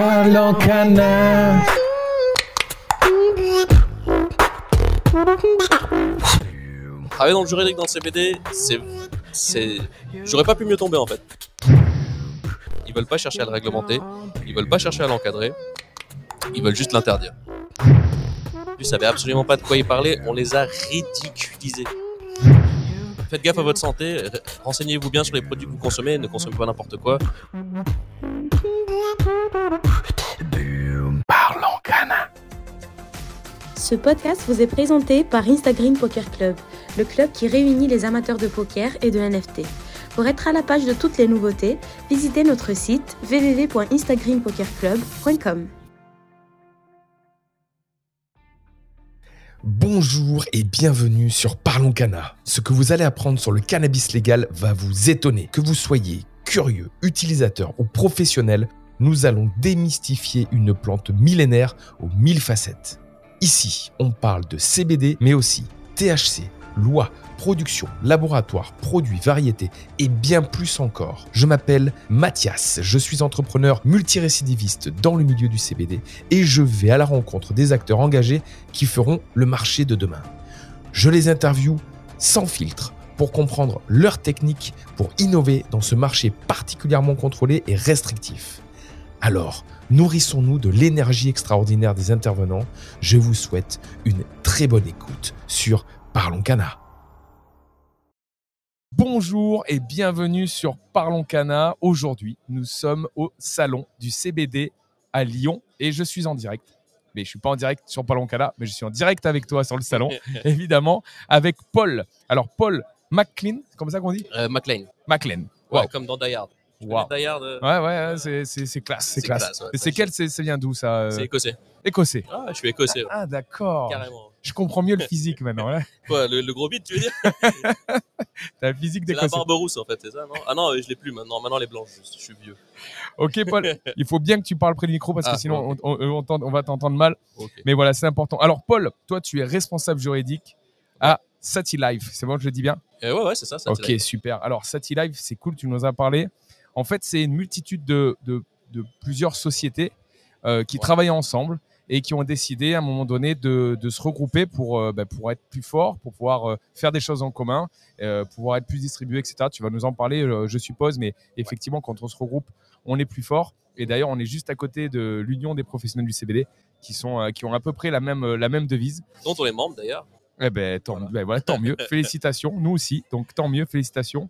Parlons canard. Travailler dans le juridique dans le CBD, c'est. c'est... J'aurais pas pu mieux tomber en fait. Ils veulent pas chercher à le réglementer, ils veulent pas chercher à l'encadrer, ils veulent juste l'interdire. Ils savaient absolument pas de quoi ils parlaient, on les a ridiculisés. Faites gaffe à votre santé, renseignez-vous bien sur les produits que vous consommez, ne consommez pas n'importe quoi. Parlons canard. Ce podcast vous est présenté par Instagram Poker Club, le club qui réunit les amateurs de poker et de NFT. Pour être à la page de toutes les nouveautés, visitez notre site www.instagrampokerclub.com. Bonjour et bienvenue sur Parlons Cana. Ce que vous allez apprendre sur le cannabis légal va vous étonner. Que vous soyez curieux, utilisateur ou professionnel, nous allons démystifier une plante millénaire aux mille facettes. Ici, on parle de CBD, mais aussi THC, loi, production, laboratoire, produits, variétés et bien plus encore. Je m'appelle Mathias, je suis entrepreneur multirécidiviste dans le milieu du CBD et je vais à la rencontre des acteurs engagés qui feront le marché de demain. Je les interviewe sans filtre pour comprendre leurs techniques pour innover dans ce marché particulièrement contrôlé et restrictif. Alors, nourrissons-nous de l'énergie extraordinaire des intervenants. Je vous souhaite une très bonne écoute sur Parlons Cana. Bonjour et bienvenue sur Parlons Cana. Aujourd'hui, nous sommes au salon du CBD à Lyon et je suis en direct. Mais je suis pas en direct sur Parlons Cana, mais je suis en direct avec toi sur le salon, évidemment, avec Paul. Alors, Paul McLean, comme ça qu'on dit? Euh, McLean, McLean. ouais, comme dans Die Hard. Tu Wow. connais Die Hard, euh, Ouais, ouais, ouais, c'est- c'est c'est classe, c'est classe. classe, ouais. Et c'est quel, ça vient d'où ça euh, C'est écossais. Écossais. Ah, je suis écossais, Ah, d'accord. carrément. Je comprends mieux le physique maintenant. Là. Quoi, le, le gros bit, tu veux dire? T'as la physique C'est la d'écossais. barbe rousse en fait, c'est ça, non? Ah non, euh, je l'ai plus maintenant. Maintenant, elle est blanche, juste. Je suis vieux. Ok, Paul, il faut bien que tu parles près du micro parce que Ah, sinon on, on- on va t'entendre mal. Mais voilà, c'est important. Alors, Paul, toi, tu es responsable juridique à Sati Life. C'est bon, je le dis bien? Euh, ouais, ouais, c'est ça. Ok, super. Alors, Sati Life, c'est cool, tu nous as parlé. En fait, c'est une multitude de, de- de plusieurs sociétés euh, qui Ouais. travaillent ensemble et qui ont décidé à un moment donné de, de se regrouper pour, euh, bah, pour être plus fort, pour pouvoir euh, faire des choses en commun, euh, pouvoir être plus distribué, etc. Tu vas nous en parler, je suppose, mais effectivement, quand on se regroupe, on est plus fort. Et d'ailleurs, on est juste à côté de l'Union des professionnels du CBD qui, sont, qui ont à peu près la même, la même devise. Dont on est membre d'ailleurs. Eh ben, tant, Voilà. ben voilà, tant mieux. Félicitations. Nous aussi. Donc, tant mieux. Félicitations.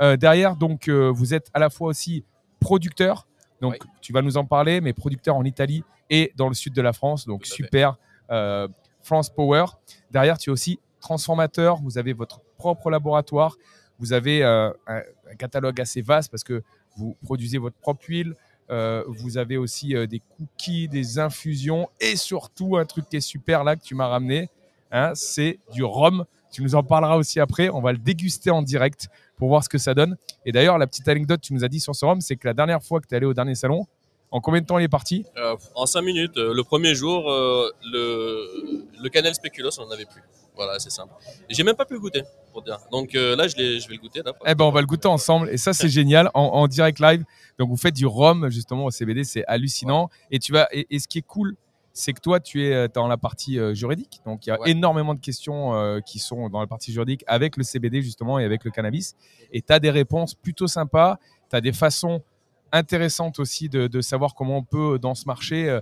Euh, derrière, donc, euh, vous êtes à la fois aussi producteur. Donc, Oui. tu vas nous en parler, mais producteur en Italie et dans le sud de la France. Donc, Tout super. Euh, France Power. Derrière, tu es aussi transformateur. Vous avez votre propre laboratoire. Vous avez un, un catalogue assez vaste parce que vous produisez votre propre huile. Euh, vous avez aussi euh, des cookies, des infusions et surtout un truc qui est super là que tu m'as ramené. Hein, c'est du rhum. Tu nous en parleras aussi après. On va le déguster en direct pour voir ce que ça donne. Et d'ailleurs, la petite anecdote que tu nous as dit sur ce rhum, c'est que la dernière fois que tu es allé au dernier salon, en combien de temps il est parti? Euh, en 5 minutes, euh, le premier jour, euh, le, le Canel Speculoos, on n'en avait plus. Voilà, c'est simple. J'ai même pas pu le goûter, pour dire. Donc euh, là, je, vais le goûter. Là, Eh ben, on va le goûter ensemble. Et ça, c'est génial en, en direct live. Donc, vous faites du rhum justement au CBD, c'est hallucinant. Et tu vas. Et, et ce qui est cool, c'est que toi, tu es euh, dans la partie euh, juridique. Donc, il y a Ouais. énormément de questions euh, qui sont dans la partie juridique avec le CBD justement et avec le cannabis. Et tu as des réponses plutôt sympas. Tu as des façons intéressantes aussi de, de savoir comment on peut, dans ce marché,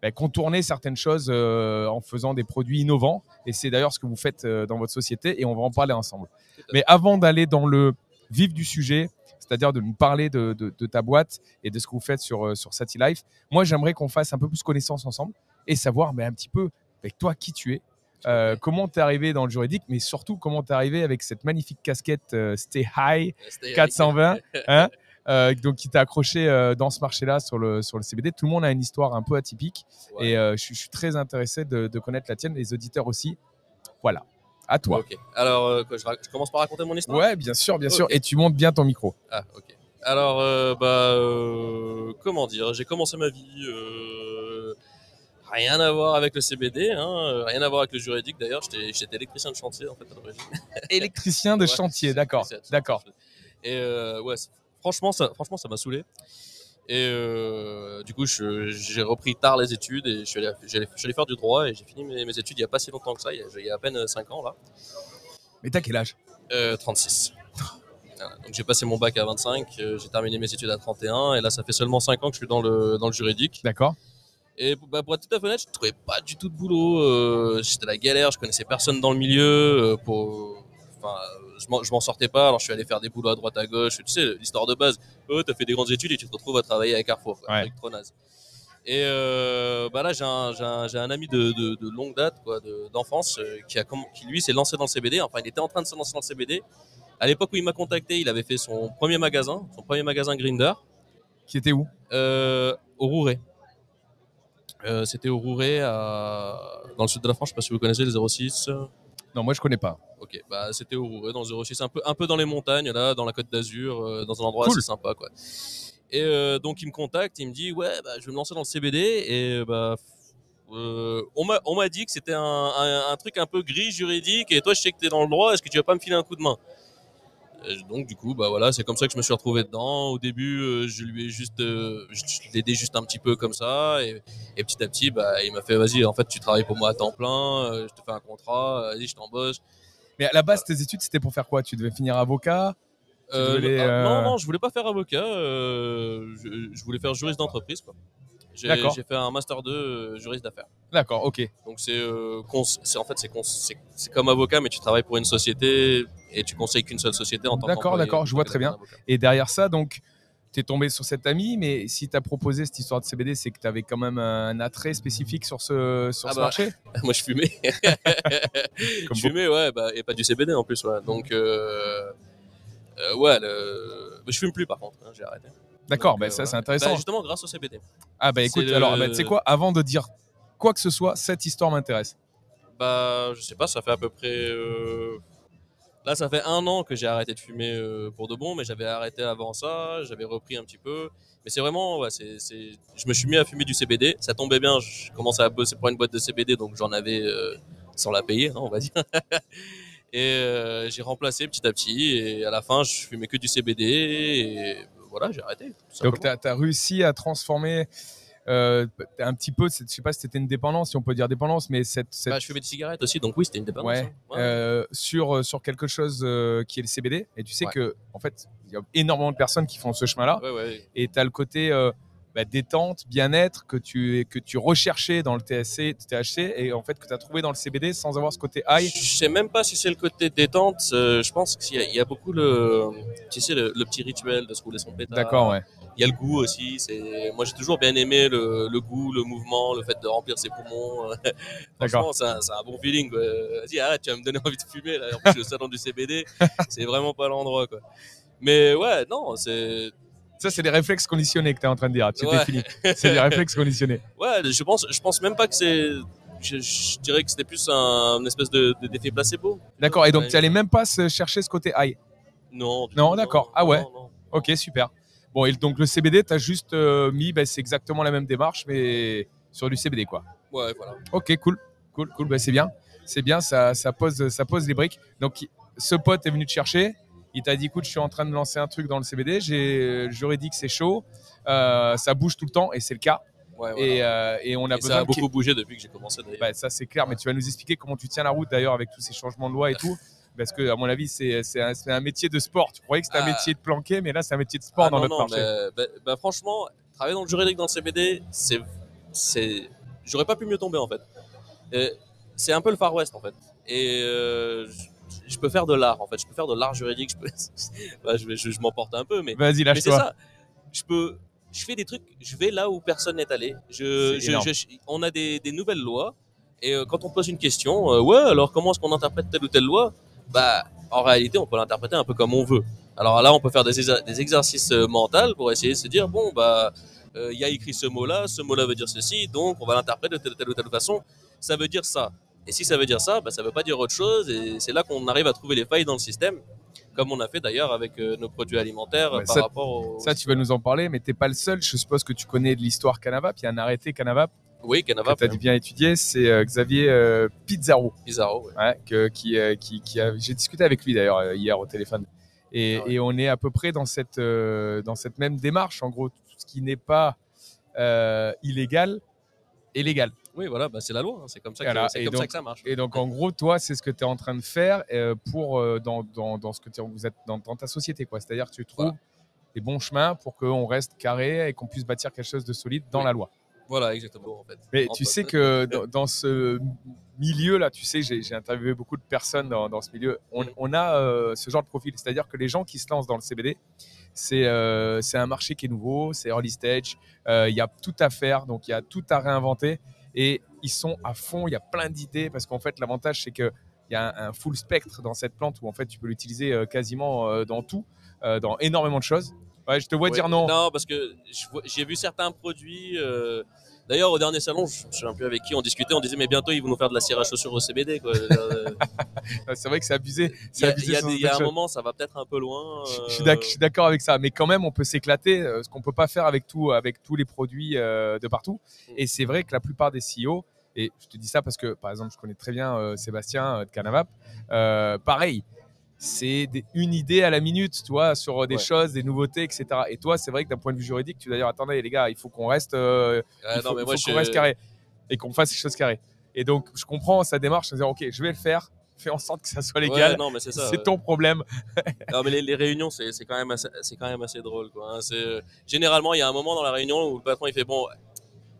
ben, contourner certaines choses en faisant des produits innovants. Et c'est d'ailleurs ce que vous faites dans votre société. Et on va en parler ensemble. Mais avant d'aller dans le vif du sujet, c'est-à-dire de nous parler de, de- de ta boîte et de ce que vous faites sur, sur Sati Life, moi j'aimerais qu'on fasse un peu plus connaissance ensemble et savoir mais un petit peu avec toi qui tu es, euh, comment tu es arrivé dans le juridique, mais surtout comment tu es arrivé avec cette magnifique casquette euh, Stay High C'était- 420, hein, euh, donc qui t'a accroché euh, dans ce marché-là sur le, sur le CBD. Tout le monde a une histoire un peu atypique et je, suis- je suis très intéressé de, de connaître la tienne, les auditeurs aussi. Voilà, à toi. Ok. Alors, je, commence par raconter mon histoire? Ouais, bien sûr, bien sûr. Et tu montes bien ton micro. Ah, ok. Alors, bah, comment dire? J'ai commencé ma vie. Rien à voir avec le CBD, hein, euh, rien à voir avec le juridique d'ailleurs. J'étais électricien de chantier en fait à l'origine. Électricien de Ouais, chantier, d'accord. D'accord. Et euh, ouais, franchement, ça, franchement, ça m'a saoulé. Et euh, du coup, j'ai repris tard les études et je suis allé, j'allais- je suis allé faire du droit et j'ai fini mes, mes études il n'y a pas si longtemps que ça, il y a, il y a à peine 5 ans là. Mais t'as quel âge? Euh, 36. Voilà. Donc j'ai passé mon bac à 25, euh, j'ai terminé mes études à 31 et là ça fait seulement 5 ans que je suis dans le, dans le juridique. D'accord. Et bah, pour être tout à fait honnête, je trouvais pas du tout de boulot. euh, J'étais la galère, je connaissais personne dans le milieu. euh, pour... enfin, je m'en- sortais pas, alors je suis allé faire des boulots à droite à gauche. Tu sais, l'histoire de base. Oh, t'as fait des grandes études et tu te retrouves à travailler à Carrefour. quoi, Ouais. truc trop naze. Et euh, bah là, j'ai un, ami de, de, de longue date, de- d'enfance, euh, qui, a, qui lui s'est lancé dans le CBD. Enfin, il était en train de se lancer dans le CBD. À l'époque où il m'a contacté, il avait fait son premier magasin, son premier magasin Grinder, Qui était où? Euh, au Rouret. Euh, C'était au Rouret, à... dans le sud de la France. Je sais pas si vous connaissez le 06. Non, moi je connais pas. Ok, bah c'était au Rouret, dans le 06, un peu, un peu dans les montagnes, là, dans la Côte d'Azur, euh, dans un endroit Cool. assez sympa, quoi. Et euh, donc il me contacte, il me dit ouais, bah, je vais me lancer dans le CBD et bah euh, on m'a on m'a dit que c'était un, un, un truc un peu gris juridique et toi je sais que t'es dans le droit, est-ce que tu vas pas me filer un coup de main? Et Donc du coup bah voilà, c'est comme ça que je me suis retrouvé dedans. Au début, euh, je lui ai juste, euh, je, je juste un petit peu comme ça et, et petit à petit bah il m'a fait vas-y en fait tu travailles pour moi à temps plein, euh, je te fais un contrat, vas-y je t'embauche. Mais à la base, tes études, c'était pour faire quoi? Tu devais finir avocat? Euh, devais, ah, Non, non, je voulais pas faire avocat. je, je voulais faire juriste d'entreprise. quoi. J'ai D'accord. fait un master 2 euh, juriste d'affaires. D'accord, ok. Donc c'est, euh, en fait c'est, comme avocat, mais tu travailles pour une société et tu conseilles qu'une seule société en tant D'accord, qu'employé, d'accord, je vois que très avocat. Et derrière ça, donc, tu es tombé sur cet ami, mais si tu as proposé cette histoire de CBD, c'est que tu avais quand même un attrait spécifique sur ce, sur Ah ce bah, marché? Moi je fumais. Je fumais, ouais, bah, et pas du CBD en plus, ouais. Donc euh, euh, ouais, le... mais je fume plus par contre, hein, j'ai arrêté. D'accord, Donc, bah, euh, ça c'est intéressant. Bah, justement grâce au CBD. ah bah écoute, le- alors bah, tu sais quoi, avant de dire quoi que ce soit, cette histoire m'intéresse. Bah, je sais pas, ça fait à peu près. euh, Là, ça fait un an que j'ai arrêté de fumer euh, pour de bon, mais j'avais arrêté avant ça, j'avais repris un petit peu. Mais c'est vraiment, ouais, c'est, c'est- je me suis mis à fumer du CBD. Ça tombait bien, je commençais à bosser pour une boîte de CBD, donc j'en avais euh, sans la payer, hein, on va dire. et euh, j'ai remplacé petit à petit, et à la fin, je fumais que du CBD, et voilà, j'ai arrêté. Donc tu as, réussi à transformer euh, un petit peu, je sais pas si c'était une dépendance, si on peut dire dépendance, mais cette, cette- Bah, je fumais des cigarettes aussi, donc oui, c'était une dépendance. ouais, hein. Ouais. euh, sur, sur quelque chose euh, qui est le CBD. Et tu sais Ouais. que, en fait, il y a énormément de personnes qui font ce chemin-là. et tu as le côté euh, bah, détente, bien-être que tu, que tu recherchais dans le TSC, THC et en fait que tu as trouvé dans le CBD sans avoir ce côté high. Je sais même pas si c'est le côté détente. euh, je pense qu'il y, y a beaucoup le, tu sais, le, le petit rituel de se rouler son pétard. D'accord, ouais. Il y a le goût aussi. C'est, moi j'ai toujours bien aimé le, le goût, le mouvement, le fait de remplir ses poumons. D'accord. Franchement, c'est un, bon feeling. Vas-y, arrête, tu vas me donner envie de fumer. Là. En plus, le salon du CBD, c'est vraiment pas l'endroit, quoi. Mais ouais, non, c'est, Ça, c'est des réflexes conditionnés que tu es en train de dire. Tu Ouais. définis. C'est des réflexes conditionnés. ouais, je pense, je pense même pas que c'est. Je, je dirais que c'était plus un, une espèce de, de- d'effet placebo. D'accord. Et donc, Ouais. tu n'allais même pas se chercher ce côté high. Non. Non, d'accord. Ah ouais. non, non. Ok, super. Bon, et donc le CBD, tu as juste euh, mis, bah, c'est exactement la même démarche, mais sur du CBD, quoi. Ouais, voilà. Ok, cool, cool, cool. Bah, c'est bien, c'est bien. Ça, ça pose, ça pose les briques. Donc, ce pote est venu te chercher. Il t'a dit, écoute, je suis en train de lancer un truc dans le CBD. J'ai, j'aurais dit que c'est chaud. Euh, ça bouge tout le temps, et c'est le cas. Ouais, voilà. Et, euh, et on a Et besoin ça a beaucoup bougé depuis que j'ai commencé d'ailleurs. Bah, ça, c'est clair. Mais tu vas nous expliquer comment tu tiens la route d'ailleurs avec tous ces changements de loi et tout. Parce que, à mon avis, c'est, c'est, un, un métier de sport. Tu croyais que c'était un Ah. métier de planqué, mais là, c'est un métier de sport Ah, dans non, notre non, marché. mais, bah, bah, franchement, travailler dans le juridique dans le CBD, c'est, c'est, j'aurais pas pu mieux tomber en fait. Euh, c'est un peu le Far West en fait. Et euh, je, je peux faire de l'art en fait. Je peux faire de l'art juridique. Je peux, Bah, je, vais- je, je m'emporte un peu, mais, Vas-y, mais c'est lâche-toi. ça. Je peux, je fais des trucs. Je vais là où personne n'est allé. Je, C'est je- énorme. je- on a des, des nouvelles lois. Et euh, quand on pose une question, euh, ouais, alors comment est-ce qu'on interprète telle ou telle loi? Bah, en réalité, on peut l'interpréter un peu comme on veut. Alors là, on peut faire des, exa- des exercices euh, mentaux pour essayer de se dire, bon, bah, euh, il y a écrit ce mot-là, ce mot-là veut dire ceci, donc on va l'interpréter de telle, telle ou telle façon. Ça veut dire ça. Et si ça veut dire ça, bah, ça veut pas dire autre chose. Et c'est là qu'on arrive à trouver les failles dans le système, comme on a fait d'ailleurs avec euh, nos produits alimentaires Ouais, par ça- rapport au. Ça, tu vas nous en parler, mais t'es pas le seul. Je suppose que tu connais de l'histoire Canavap. Il y a un arrêté Canavap Oui, que Canava, tu as bien étudié. C'est euh, Xavier euh, Pizarro. Bizarro. ouais. Ouais, que- qui, euh, qui, qui a- j'ai discuté avec lui d'ailleurs hier au téléphone. Et, Ah ouais. et on est à peu près dans cette, dans cette même démarche. En gros, ce qui n'est pas illégal est légal. Oui, voilà, bah, c'est la loi. hein, C'est comme, ça que, Voilà, comme donc- ça que ça marche. Et donc, en gros, toi, c'est ce que tu es en train de faire euh, pour, euh, dans, dans, dans ce que vous êtes dans, dans ta société. quoi. C'est-à-dire que tu trouves Voilà. les bons chemins pour qu'on reste carré et qu'on puisse bâtir quelque chose de solide dans Oui. la loi. Voilà, exactement. En fait. Mais En tu sais que dans, dans ce milieu-là, tu sais, j'ai interviewé beaucoup de personnes dans, dans ce milieu. On, Mm. on a euh, ce genre de profil, c'est-à-dire que les gens qui se lancent dans le CBD, c'est euh, c'est un marché qui est nouveau, c'est early stage, euh, il y a tout à faire, donc il y a tout à réinventer et ils sont à fond, il y a plein d'idées parce qu'en fait, l'avantage, c'est que il y a un, un full spectre dans cette plante où en fait tu peux l'utiliser euh, quasiment dans tout, dans énormément de choses. Ouais, je te vois Ouais, dire non. Non, parce que j'ai vu certains produits. euh, D'ailleurs, au dernier salon, je souviens un peu avec qui on discutait, on disait, mais bientôt ils vont nous faire de la cire à chaussures au CBD. Euh, C'est vrai que c'est abusé. Il y y a y un moment, ça va peut-être un peu loin. Je- euh, Je suis d'accord avec ça, mais quand même, on peut s'éclater, euh, ce qu'on peut pas faire avec tout, avec tous les produits euh, de partout. Mm. Et c'est vrai que la plupart des CEO, et je te dis ça parce que, par exemple, je connais très bien euh, Sébastien de Canavap, pareil, c'est des- une idée à la minute, tu vois, sur des Ouais. choses, des nouveautés, etc. Et toi, c'est vrai que d'un point de vue juridique, tu vas dire, attendez les gars, il faut qu'on reste, euh, ah, il non, faut, mais il moi, faut qu'on je- reste carré et qu'on fasse les choses carrées. Et donc, je comprends sa démarche en disant, ok, je vais le faire, fais en sorte que ça soit Ouais, légal. non, mais c'est ça. c'est ouais. ton problème. Non, mais les, les réunions, c'est quand même assez, c'est quand même assez drôle, quoi. hein. C'est généralement il y a un moment dans la réunion où le patron il fait bon,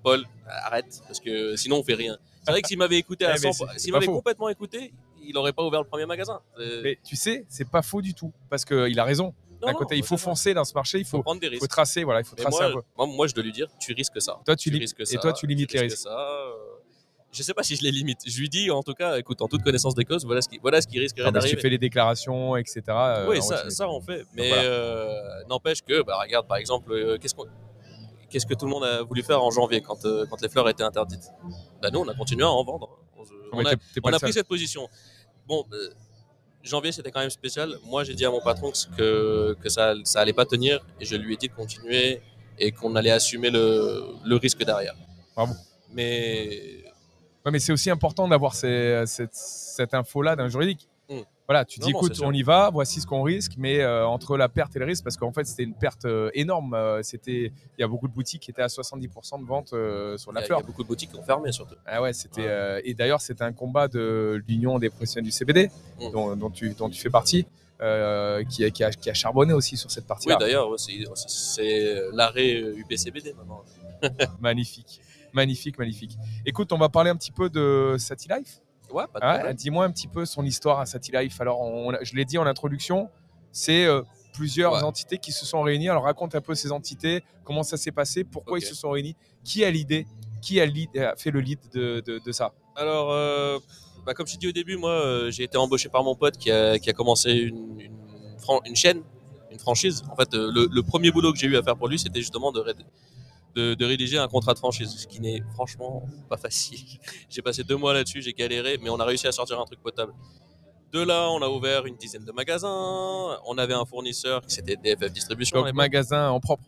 Paul, arrête, parce que sinon on fait rien. C'est vrai que s'il m'avait écouté à Eh, mais 100, c'est- c'est s'il m'avait complètement écouté, il aurait pas ouvert le premier magasin. Mais tu sais, c'est pas faux du tout, parce qu'il a raison. Non, côté, il faut foncer dans ce marché, il faut faut, prendre des faut tracer, voilà, il faut tracer un moi, peu. moi, moi, je dois lui dire, tu risques ça. Toi, tu, lim- risques et ça, toi, tu limites les risques. Ça, euh, je sais pas si je les limite. Je lui dis, en tout cas, écoute, en toute connaissance des causes, voilà ce qui, voilà ce qui risquerait mais si d'arriver. tu fais les déclarations, etc. euh, oui, ça, tu- ça on fait. Mais voilà. euh, n'empêche que, bah, regarde, par exemple, euh, qu'est-ce qu'on- qu'est-ce que tout le monde a voulu faire en janvier quand, quand les fleurs étaient interdites? Bah, Nous, on a continué à en vendre. On, a, on pris cette position. Bon, euh, janvier, c'était quand même spécial. Moi, j'ai dit à mon patron que, que ça, ça allait pas tenir et je lui ai dit de continuer et qu'on allait assumer le, le risque derrière. Bravo. Mais Ouais, mais c'est aussi important d'avoir cette, cette info-là d'un juridique. Voilà, tu Non, dis, non, écoute, on y va, voici ce qu'on risque, mais euh, entre la perte et le risque, parce qu'en fait, c'était une perte euh, énorme. euh, c'était, il y a beaucoup de boutiques qui étaient à 70% de vente sur y, la a- il y fleur. a beaucoup de boutiques qui ont fermé surtout. Ah ouais, c'était euh, et d'ailleurs c'était un combat de l'Union des professionnels du CBD Mm. dont, dont tu dont tu fais partie, euh, qui, a, qui, a, qui a charbonné aussi sur cette Oui, partie-là. d'ailleurs, ouais, c'est c'est l'arrêt UPCBD maintenant. magnifique, magnifique, magnifique. Écoute, on va parler un petit peu de Satilife. Ouais, problème. Dis-moi un petit peu son histoire à Satilife. Alors, on- je l'ai dit en introduction, c'est euh, plusieurs Ouais. entités qui se sont réunies. Alors, raconte un peu ces entités, comment ça s'est passé, pourquoi ils se sont réunis, qui a l'idée, qui a, lead- a fait le lead de, de- de ça? Alors, euh, bah, comme je dit au début, moi, euh, j'ai été embauché par mon pote qui a, qui a commencé une, une, fran- une chaîne, une franchise. En fait, le, le premier boulot que j'ai eu à faire pour lui, c'était justement de, de, de rédiger un contrat de franchise, ce qui n'est franchement pas facile. j'ai passé deux mois là-dessus, j'ai galéré, mais on a réussi à sortir un truc potable. De là, on a ouvert une dizaine de magasins. On avait un fournisseur qui c'était DFF Distribution. Donc, l'époque. magasin en propre.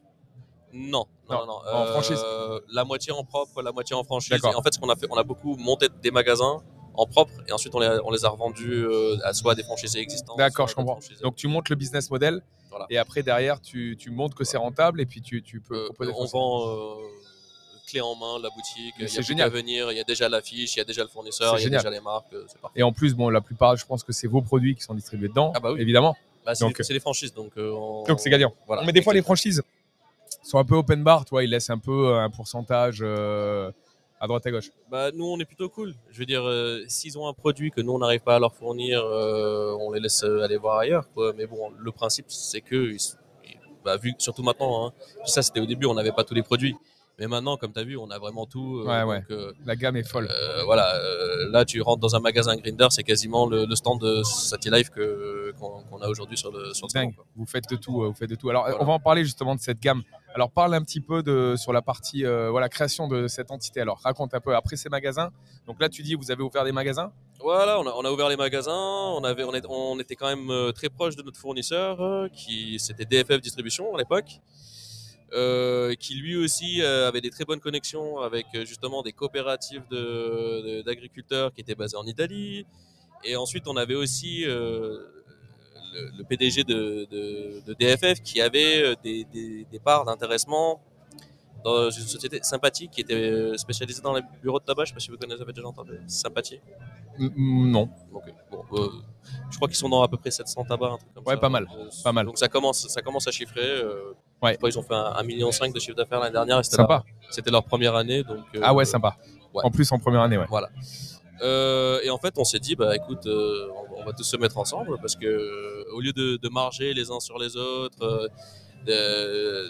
Non, non, Non, non. en Euh, franchise. La moitié en propre, la moitié en franchise. Et en fait, ce qu'on a fait, on a beaucoup monté des magasins en propre et ensuite on les, on les a revendus euh, à soit des franchisés existants. D'accord, je comprends. Donc, tu montes le business model Voilà. et après, derrière, tu, tu montres que c'est rentable et puis tu, tu peux Euh, on vend euh, clé en main la boutique. Mais Il y c'est génial. qu'à venir. Il y a déjà l'affiche, il y a déjà le fournisseur, il y a génial. déjà les marques. euh. Et en plus, bon, la plupart, je pense que c'est vos produits qui sont distribués dedans, Ah bah oui. évidemment. Bah, c'est des franchises, donc. euh, on- Donc, c'est gagnant. Voilà. Mais des fois, les franchises sont un peu open bar, toi, ils laissent un peu un pourcentage euh, à droite à gauche. Bah, nous, on est plutôt cool. Je veux dire, euh, s'ils ont un produit que nous, on n'arrive pas à leur fournir, euh, on les laisse euh, aller voir ailleurs. Mais bon, le principe, c'est que, bah, vu, surtout maintenant, hein, ça c'était au début, on n'avait pas tous les produits. Mais maintenant, comme tu as vu, on a vraiment tout. euh, Ouais, ouais. euh, La gamme est folle. euh, voilà, là, tu rentres dans un magasin Grinder, c'est quasiment le, le stand de Satilife qu'on, a aujourd'hui sur le, sur le quoi. Vous faites de tout, vous faites de tout. Alors, Voilà. on va en parler justement de cette gamme. Alors, parle un petit peu de sur la partie voilà création de cette entité. Alors, raconte un peu après ces magasins. Donc là, tu dis vous avez ouvert des magasins. Voilà, on a, on a ouvert les magasins, on, avait, on, est- on était quand même très proche de notre fournisseur, qui c'était DFF Distribution à l'époque, qui lui aussi euh, avait des très bonnes connexions avec euh, justement des coopératives de- de- d'agriculteurs qui étaient basées en Italie. Et ensuite, on avait aussi euh, le, PDG de, de- de DFF qui avait euh, des, des- des parts d'intéressement dans une société sympathique qui était euh, spécialisée dans les bureaux de tabac. Je sais pas si vous connaissez, vous avez déjà entendu. Sympathie. Non. Bon, euh, je crois qu'ils sont dans à peu près 700 tabacs. un truc comme Ouais, ça. pas mal, Euh, pas mal. Donc ça commence, ça commence à chiffrer. euh, Ouais. je crois qu'ils ont fait un, un million cinq de chiffre d'affaires l'année dernière. et C'était Sympa. c'était leur première année. Donc, euh, Ah ouais, sympa. ouais. En plus, en première année, ouais. Voilà. Euh, et en fait, on s'est dit, bah écoute, euh, on, on va tous se mettre ensemble parce que au lieu de, de marger les uns sur les autres, de,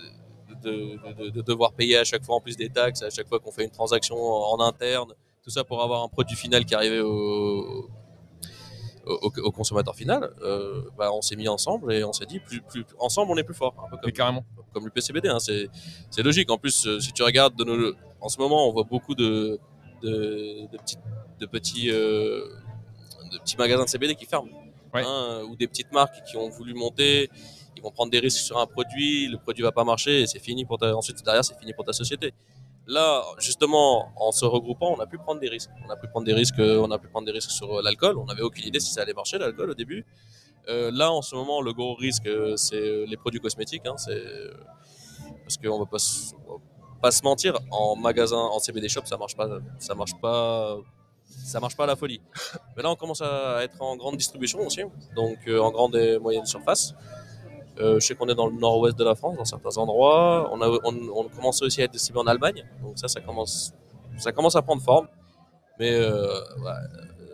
de, de- de devoir payer à chaque fois en plus des taxes, à chaque fois qu'on fait une transaction en, en interne, tout ça pour avoir un produit final qui arrivait au, au, au consommateur final, euh, bah, on s'est mis ensemble et on s'est dit, plus, plus, ensemble on est plus fort. Un peu comme, Mais carrément. comme le PCBD, hein, c'est c'est logique. En plus, euh, si tu regardes de nos, en ce moment, on voit beaucoup de, de, de petits, de, petits, euh, de petits magasins de CBD qui ferment. Ouais. hein, ou des petites marques qui ont voulu monter, ils vont prendre des risques sur un produit, le produit va pas marcher et c'est fini pour ta, ensuite derrière c'est fini pour ta société. Là, justement, en se regroupant, on a pu prendre des risques. On a pu prendre des risques, on a pu prendre des risques sur euh, l'alcool. On n'avait aucune idée si ça allait marcher l'alcool au début. Euh, là, en ce moment, le gros risque, euh, c'est les produits cosmétiques. Hein, c'est parce qu'on va va pas se mentir, en magasin, en CBD shop, ça marche ça marche pas, ça marche pas à la folie. Mais là, on commence à être en grande distribution aussi, donc en grande et moyenne surface. Euh, je sais qu'on est dans le nord-ouest de la France, dans certains endroits. On a, on, on commence aussi à être distribué en Allemagne, donc ça, ça commence, ça commence à prendre forme. Mais euh, ouais,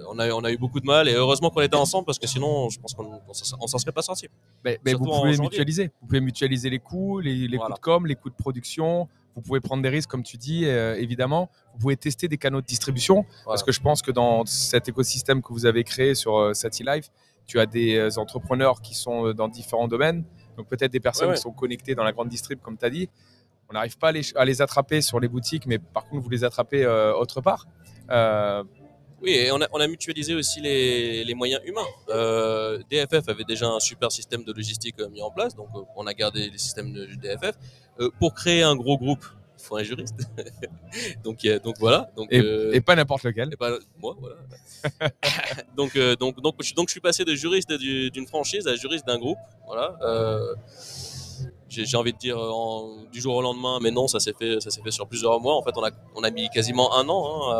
on a, on a eu beaucoup de mal et heureusement qu'on était ensemble parce que sinon, je pense qu'on on s'en serait pas sorti. Mais, mais vous pouvez mutualiser. Vous pouvez mutualiser les coûts, les, les Voilà. coûts de com, les coûts de production. Vous pouvez prendre des risques, comme tu dis, euh, évidemment. Vous pouvez tester des canaux de distribution. Parce que je pense que dans cet écosystème que vous avez créé sur SatiLife, tu as des euh, entrepreneurs qui sont euh, dans différents domaines. Donc peut-être des personnes Ouais, ouais. qui sont connectées dans la grande distrib, comme tu as dit. On n'arrive pas à les, à les attraper sur les boutiques, mais par contre, vous les attrapez euh, autre part. Euh, Oui, et on a, on a mutualisé aussi les, les moyens humains. Euh, DFF avait déjà un super système de logistique mis en place, donc on a gardé les systèmes de DFF. Pour créer un gros groupe, il faut un juriste. donc, a- donc voilà. Donc, et, euh, et pas n'importe lequel. et pas moi, voilà. donc, euh, donc, donc, je, suis- donc, je suis passé de juriste du- d'une franchise à juriste d'un groupe. Voilà. Euh, j'ai envie de dire euh, en- du jour au lendemain, mais non, ça s'est fait, ça s'est fait sur plusieurs mois. En fait, on a, on a mis quasiment un an hein,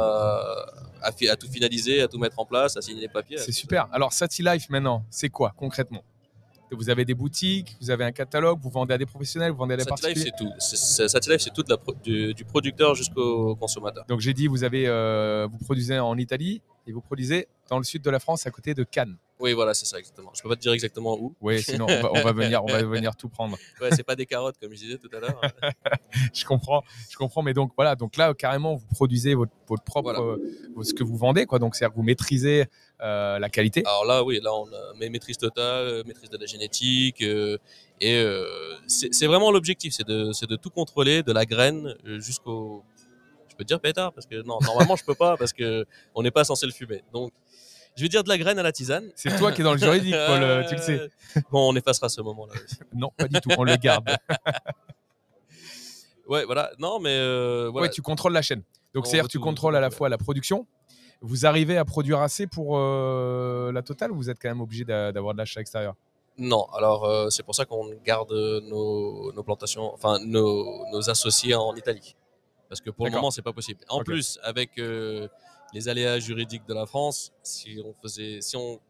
à, à tout finaliser, à tout mettre en place, à signer les papiers. C'est super. Alors, SatiLife, maintenant, c'est quoi concrètement? Vous avez des boutiques, vous avez un catalogue, vous vendez à des professionnels, vous vendez à des Satilife, particuliers c'est tout. C'est- c'est- Satilife, c'est tout de la pro- du, du producteur jusqu'au consommateur. Donc, j'ai dit, vous, avez, euh, vous produisez en Italie et vous produisez dans le sud de la France, à côté de Cannes. Oui, voilà, c'est ça exactement. Je peux pas te dire exactement où. Oui, sinon, on va, on va venir, on va venir tout prendre. Ouais, c'est pas des carottes comme je disais tout à l'heure. je comprends, je comprends. Mais donc voilà, donc là carrément vous produisez votre, votre propre, Voilà. euh, ce que vous vendez, quoi. Donc c'est-à-dire que vous maîtrisez euh, la qualité. Alors là, oui, là, on a ma- maîtrise totale, euh, maîtrise de la génétique. euh, et euh, c'est vraiment l'objectif, c'est de, tout contrôler, de la graine jusqu'au. Je peux te dire pétard, parce que non, normalement, je peux pas, parce que on n'est pas censé le fumer. Donc, je vais dire de la graine à la tisane. C'est toi qui es dans le juridique, Paul. tu le sais. Bon, on effacera ce moment-là. Non, pas du tout. On le garde. Ouais, voilà. Non, mais voilà. Ouais, tu contrôles la chaîne. Donc On c'est-à-dire tu contrôles à la fois la production. Vous arrivez à produire assez pour euh, la totale ou vous êtes quand même obligé d'a- d'avoir de l'achat extérieur? Non, alors euh, c'est pour ça qu'on garde nos, nos plantations, enfin nos, nos associés en Italie. Parce que pour le moment, c'est pas possible. En plus, avec euh, les aléas juridiques de la France, si on faisait, si on,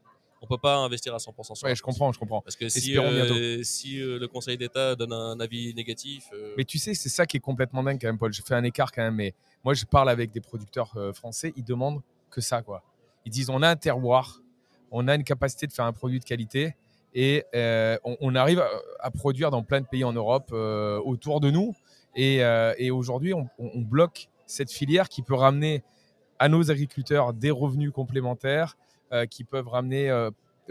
on peut pas investir à 100% sur Ouais, je comprends, je comprends. Parce que si, euh, si le Conseil d'État donne un avis négatif, Mais tu sais, c'est ça qui est complètement dingue quand même, Paul. Je fais un écart quand même, mais moi, je parle avec des producteurs français, ils demandent que ça, quoi. Ils disent, on a un terroir, on a une capacité de faire un produit de qualité et euh, on, on arrive à, à produire dans plein de pays en Europe euh, autour de nous. Et, euh, et aujourd'hui, on, on- on bloque cette filière qui peut ramener à nos agriculteurs des revenus complémentaires, qui peuvent ramener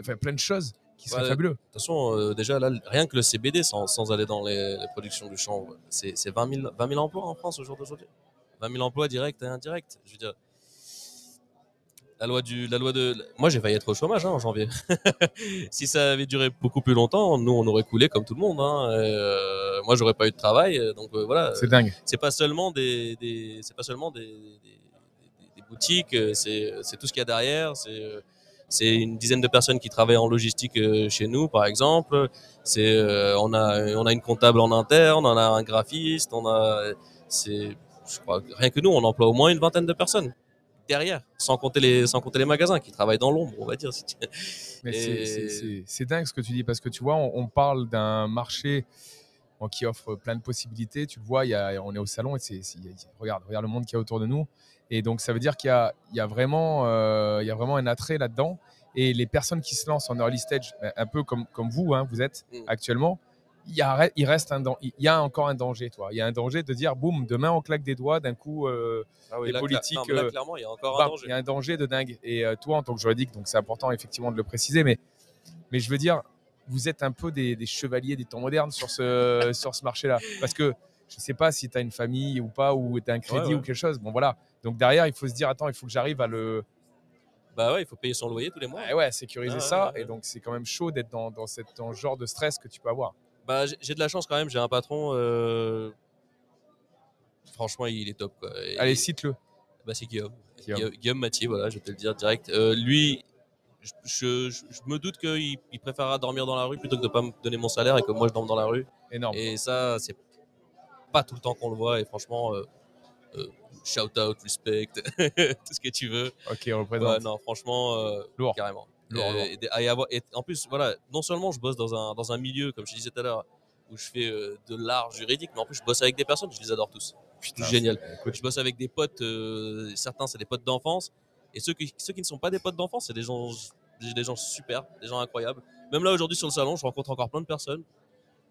enfin, plein de choses qui sont fabuleux. de toute façon, déjà là, rien que le CBD, sans, sans aller dans les, les productions du chanvre, c'est c'est 20 000, 20 000 emplois en France au jour d'aujourd'hui. 20 000 emplois directs et indirects. Je veux dire, la loi du, la loi de, moi j'ai failli être au chômage hein, en janvier. si ça avait duré beaucoup plus longtemps, nous on aurait coulé comme tout le monde. Hein. Euh, moi j'aurais pas eu de travail, euh, donc euh, voilà. C'est dingue. C'est pas seulement des, des c'est pas seulement des, des- des- boutiques, euh, c'est c'est tout ce qu'il y a derrière. C'est c'est une dizaine de personnes qui travaillent en logistique chez nous, par exemple. C'est euh, on a on a une comptable en interne, on a un graphiste, on a c'est, je crois, rien que nous, on emploie au moins une vingtaine de personnes derrière, sans compter les, sans compter les magasins qui travaillent dans l'ombre, on va dire. Mais Et- c'est- dingue ce que tu dis parce que tu vois, on, on parle d'un marché bon, qui offre plein de possibilités. Tu le vois, y a- on est au salon et c'est, regarde, regarde le monde qu'il y a autour de nous. Et donc, ça veut dire qu'il y a, il y a, vraiment, euh, il y a vraiment un attrait là-dedans. Et les personnes qui se lancent en early stage, ben, un peu comme, comme vous, hein, vous êtes Mm. actuellement, il y, a, il reste un, il y a encore un danger. Toi. Il y a un danger de dire, boum, demain on claque des doigts, d'un coup, euh, Ah oui, les là, politiques, non, mais là, euh, clairement, il y a encore un danger. il y a un danger de dingue. Et euh, toi, en tant que juridique, donc c'est important effectivement de le préciser, mais, mais je veux dire, vous êtes un peu des, des chevaliers des temps modernes sur ce, sur ce marché-là. Parce que je ne sais pas si tu as une famille ou pas, ou tu as un crédit Ouais, ouais. ou quelque chose. Bon, voilà. Donc derrière, il faut se dire, attends, il faut que j'arrive à le Bah ouais, il faut payer son loyer tous les mois. ah ouais, sécuriser Ah ouais, ça. ouais, ouais. Et donc, c'est quand même chaud d'être dans, dans, cette, dans ce genre de stress que tu peux avoir. Bah, j'ai de la chance quand même, j'ai un patron. euh, Franchement, il est top. Quoi. Et- Allez, cite-le. Bah, c'est Guillaume. Guillaume. Guillaume. Mathieu, voilà, je vais te le dire direct. Euh, lui, je, je- je- je me doute qu'il il préférera dormir dans la rue plutôt que de pas me donner mon salaire et que moi je dorme dans la rue. Énorme. Et ça, c'est pas tout le temps qu'on le voit. Et franchement, euh, euh, shout out, respect, tout ce que tu veux. Ok, on représente. Ouais, non, franchement, Lourd. carrément. Lourd, Euh, lourd. et avoir- en plus, voilà, non seulement je bosse dans un, dans un milieu, comme je disais tout à l'heure, où je fais euh, de l'art juridique, mais en plus je bosse avec des personnes, je les adore tous. Putain, génial. c'est- écoute, Je bosse avec des potes, euh, certains c'est des potes d'enfance, et ceux qui, ceux qui ne sont pas des potes d'enfance, c'est des gens, des, des gens super, des gens incroyables. Même là aujourd'hui sur le salon, je rencontre encore plein de personnes.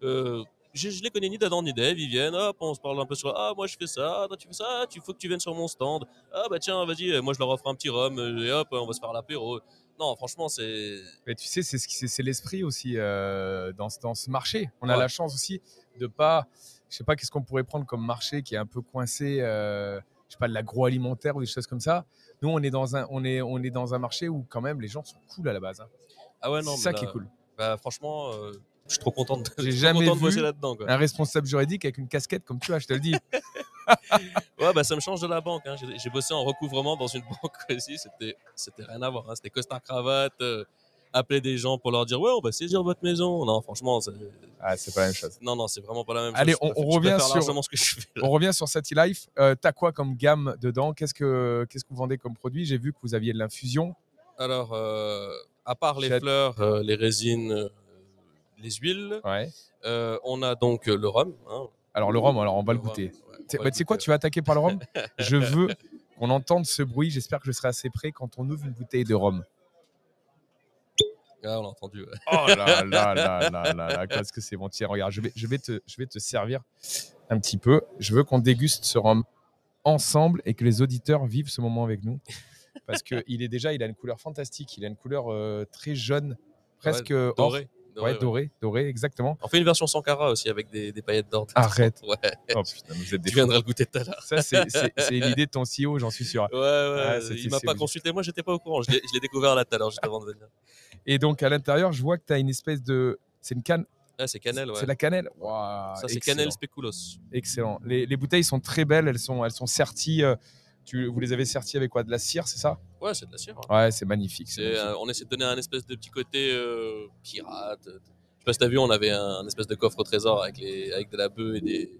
Euh, je, je les connais ni d'Adam ni d'Ève, ils viennent, hop, on se parle un peu sur ah moi je fais ça, toi tu fais ça, tu faut que tu viennes sur mon stand, ah bah tiens vas-y, moi je leur offre un petit rhum euh, et hop on va se faire l'apéro. Non franchement c'est Mais tu sais, c'est ce qui- c'est c'est l'esprit aussi euh, dans, ce- dans ce marché. On a la chance aussi de pas, je sais pas, qu'est-ce qu'on pourrait prendre comme marché qui est un peu coincé, euh, je sais pas, de l'agroalimentaire ou des choses comme ça. Nous, on est dans un, on est, on est dans un marché où quand même les gens sont cool à la base. hein. ah ouais non c'est ça là, qui est cool. Bah franchement euh, je suis trop content de, J'ai jamais content de vu bosser là-dedans quoi. Un responsable juridique avec une casquette comme tu as, je te le dis. Ouais, bah ça me change de la banque. hein. J'ai j'ai bossé en recouvrement dans une banque aussi. C'était, c'était rien à voir. hein. C'était costard cravate, euh, appeler des gens pour leur dire ouais, on va saisir votre maison. Non, franchement, c'est... Ah, c'est pas la même chose. non, non, c'est vraiment pas la même Allez, chose. Je on- revient sur- ce que je fais. On revient sur City Life. Euh, T'as quoi comme gamme dedans? Qu'est-ce que, qu'est-ce que vous vendez comme produit? J'ai vu que vous aviez de l'infusion. Alors, euh, à part les J'ai- fleurs, euh, les résines, les huiles, Ouais. euh, on a donc euh, le rhum. hein. Alors le rhum, alors on va le rhum, goûter. ouais, on Tu va le tu sais quoi, goûter. tu vas attaquer par le rhum? Je veux qu'on entende ce bruit. J'espère que je serai assez près quand on ouvre une bouteille de rhum. Ah, on a entendu. ouais. Oh là là là là là là, qu'est-ce que c'est bon. Tiens, regarde, je vais, je, vais te, je vais te servir un petit peu. Je veux qu'on déguste ce rhum ensemble et que les auditeurs vivent ce moment avec nous. Parce qu'il est déjà, il a une couleur fantastique. Il a une couleur euh, très jaune, presque or. doré. Doré, Ouais, doré, doré, exactement. On fait une version sans cara aussi avec des, des paillettes d'or. Arrête. Ouais, Oh putain, vous êtes des tu fous. viendras le goûter tout à l'heure. Ça, c'est l'idée de ton CEO, j'en suis sûr. Ouais, ouais, Ah, il m'a pas consulté, moi j'étais pas au courant, je l'ai découvert là tout à l'heure, juste avant de venir. Et donc, à l'intérieur, je vois que tu as une espèce de. C'est une canne. Ah, c'est cannelle, ouais. C'est la cannelle. Ça, c'est excellent. cannelle spéculos. Excellent. Les, les bouteilles sont très belles. Elles sont, elles sont serties. euh, tu, vous les avez serties avec quoi De la cire, c'est ça? Ouais, c'est de la cire. hein. Ouais, c'est magnifique. c'est magnifique. euh, on essaie de donner un espèce de petit côté euh, pirate. Je sais pas si t'as vu, on avait un, un espèce de coffre au trésor avec, les, avec de la bœuf et des.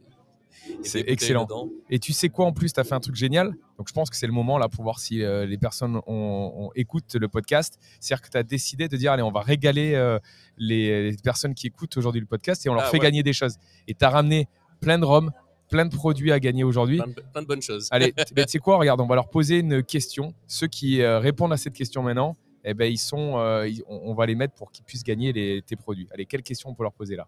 C'est excellent. dedans. Et tu sais quoi en plus, tu as fait un truc génial? Donc je pense que c'est le moment là pour voir si euh, les personnes ont, ont- écoutent le podcast. C'est-à-dire que tu as décidé de dire allez, on va régaler euh, les, les personnes qui écoutent aujourd'hui le podcast et on leur Ah, fait ouais. gagner des choses. Et tu as ramené plein de rhum, plein de produits à gagner aujourd'hui. Plein de, plein de bonnes choses. Allez, ben, tu sais quoi, regarde, on va leur poser une question. Ceux qui euh, répondent à cette question maintenant, eh ben, ils sont, euh, ils- on, on va les mettre pour qu'ils puissent gagner les, tes produits. Allez, quelle question on peut leur poser là?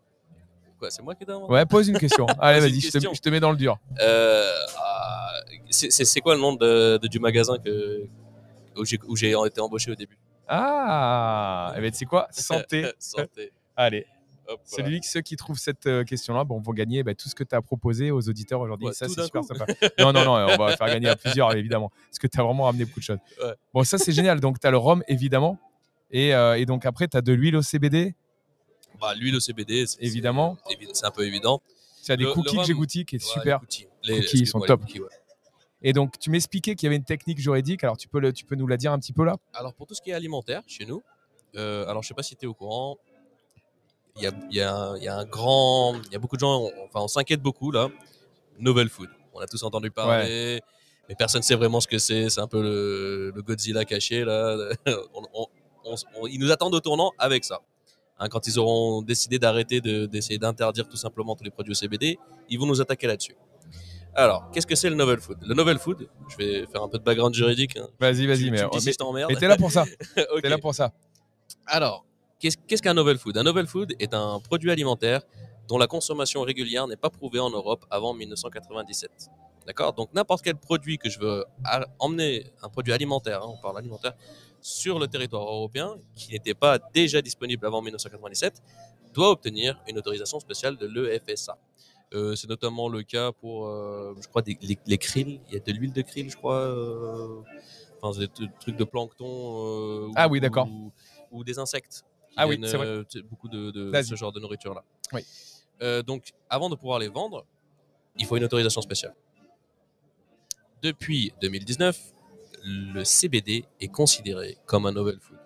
Quoi, c'est moi qui demandé Ouais, pose une question. Allez, vas-y, je te, question. je te mets dans le dur. Euh, ah, c'est, quoi le nom de, de- du magasin que, où, j'ai, où j'ai été embauché au début? Ah, eh ben, tu sais quoi? Santé. Santé. Allez, Voilà. celui ceux qui trouvent cette euh, question-là bon, vont gagner ben, tout ce que tu as proposé aux auditeurs aujourd'hui. Ouais, ça, c'est super coup. sympa. Non, non, non, on va faire gagner à plusieurs, évidemment. Parce que tu as vraiment ramené beaucoup de choses. Ouais. Bon, ça, c'est génial. Donc, tu as le rhum, évidemment. Et, euh, et donc, après, tu as de l'huile au CBD, Bah, l'huile au CBD, c'est, évidemment. c'est, c'est un peu évident. Tu as des Le- le cookies que j'ai goûtés qui est Ouais, super. les cookies, les- Cookies, ils excuse-moi, sont top. cookies. Et donc, tu m'expliquais qu'il y avait une technique juridique. Alors, tu peux, le, tu peux nous la dire un petit peu là? Alors, pour tout ce qui est alimentaire, chez nous, euh, alors je sais pas si tu es au courant, il y a, il y a un- il y a un grand. Il y a beaucoup de gens, on- enfin, on s'inquiète beaucoup là. Novel food. On a tous entendu parler, mais personne ne sait vraiment ce que c'est. C'est un peu le, le Godzilla caché là. On- on- ils nous attendent au tournant avec ça. Hein, quand ils auront décidé d'arrêter de- d'essayer d'interdire tout simplement tous les produits au CBD, ils vont nous attaquer là-dessus. Alors, qu'est-ce que c'est le novel food? Le novel food, je vais faire un peu de background juridique. hein. Vas-y, vas-y, Tu- mais, tu si mais, t'es là pour ça. Ok. T'es là pour ça. Alors, qu'est-ce qu'un novel food? Un novel food est un produit alimentaire dont la consommation régulière n'est pas prouvée en Europe avant 1997. D'accord? Donc n'importe quel produit que je veux emmener, un produit alimentaire, hein, on parle alimentaire, sur le territoire européen, qui n'était pas déjà disponible avant 1997, doit obtenir une autorisation spéciale de l'EFSA. Euh, c'est notamment le cas pour, euh, je crois, des- les, les krill. Il y a de l'huile de krill, je crois. euh, Enfin, des trucs de plancton. Ah ou- oui, d'accord. Ou, ou des insectes. Ah oui, c'est vrai. euh, beaucoup de, ce genre de nourriture-là. Oui. Euh, donc, avant de pouvoir les vendre, il faut une autorisation spéciale. Depuis 2019, le CBD est considéré comme un novel food.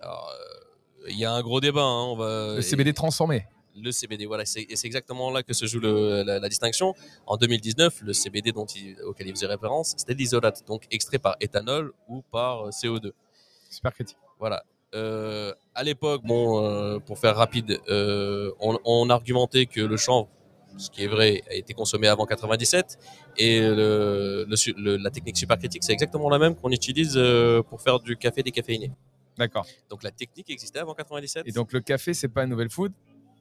Alors, euh, il y a un gros débat. hein, on va, Le CBD transformé. le CBD, voilà, c'est exactement là que se joue le- la, la distinction. En 2019, le CBD dont il- auquel il faisait référence, c'était l'isolate, donc extrait par éthanol ou par euh, CO2. Super critique. Voilà. Euh, à l'époque, bon, euh, pour faire rapide, euh, on, on argumentait que le chanvre, ce qui est vrai, a été consommé avant 97, et le, le su- le- la technique supercritique, c'est exactement la même qu'on utilise pour faire du café décaféiné. D'accord. Donc la technique existait avant 97. Et donc le café, c'est pas un novel food?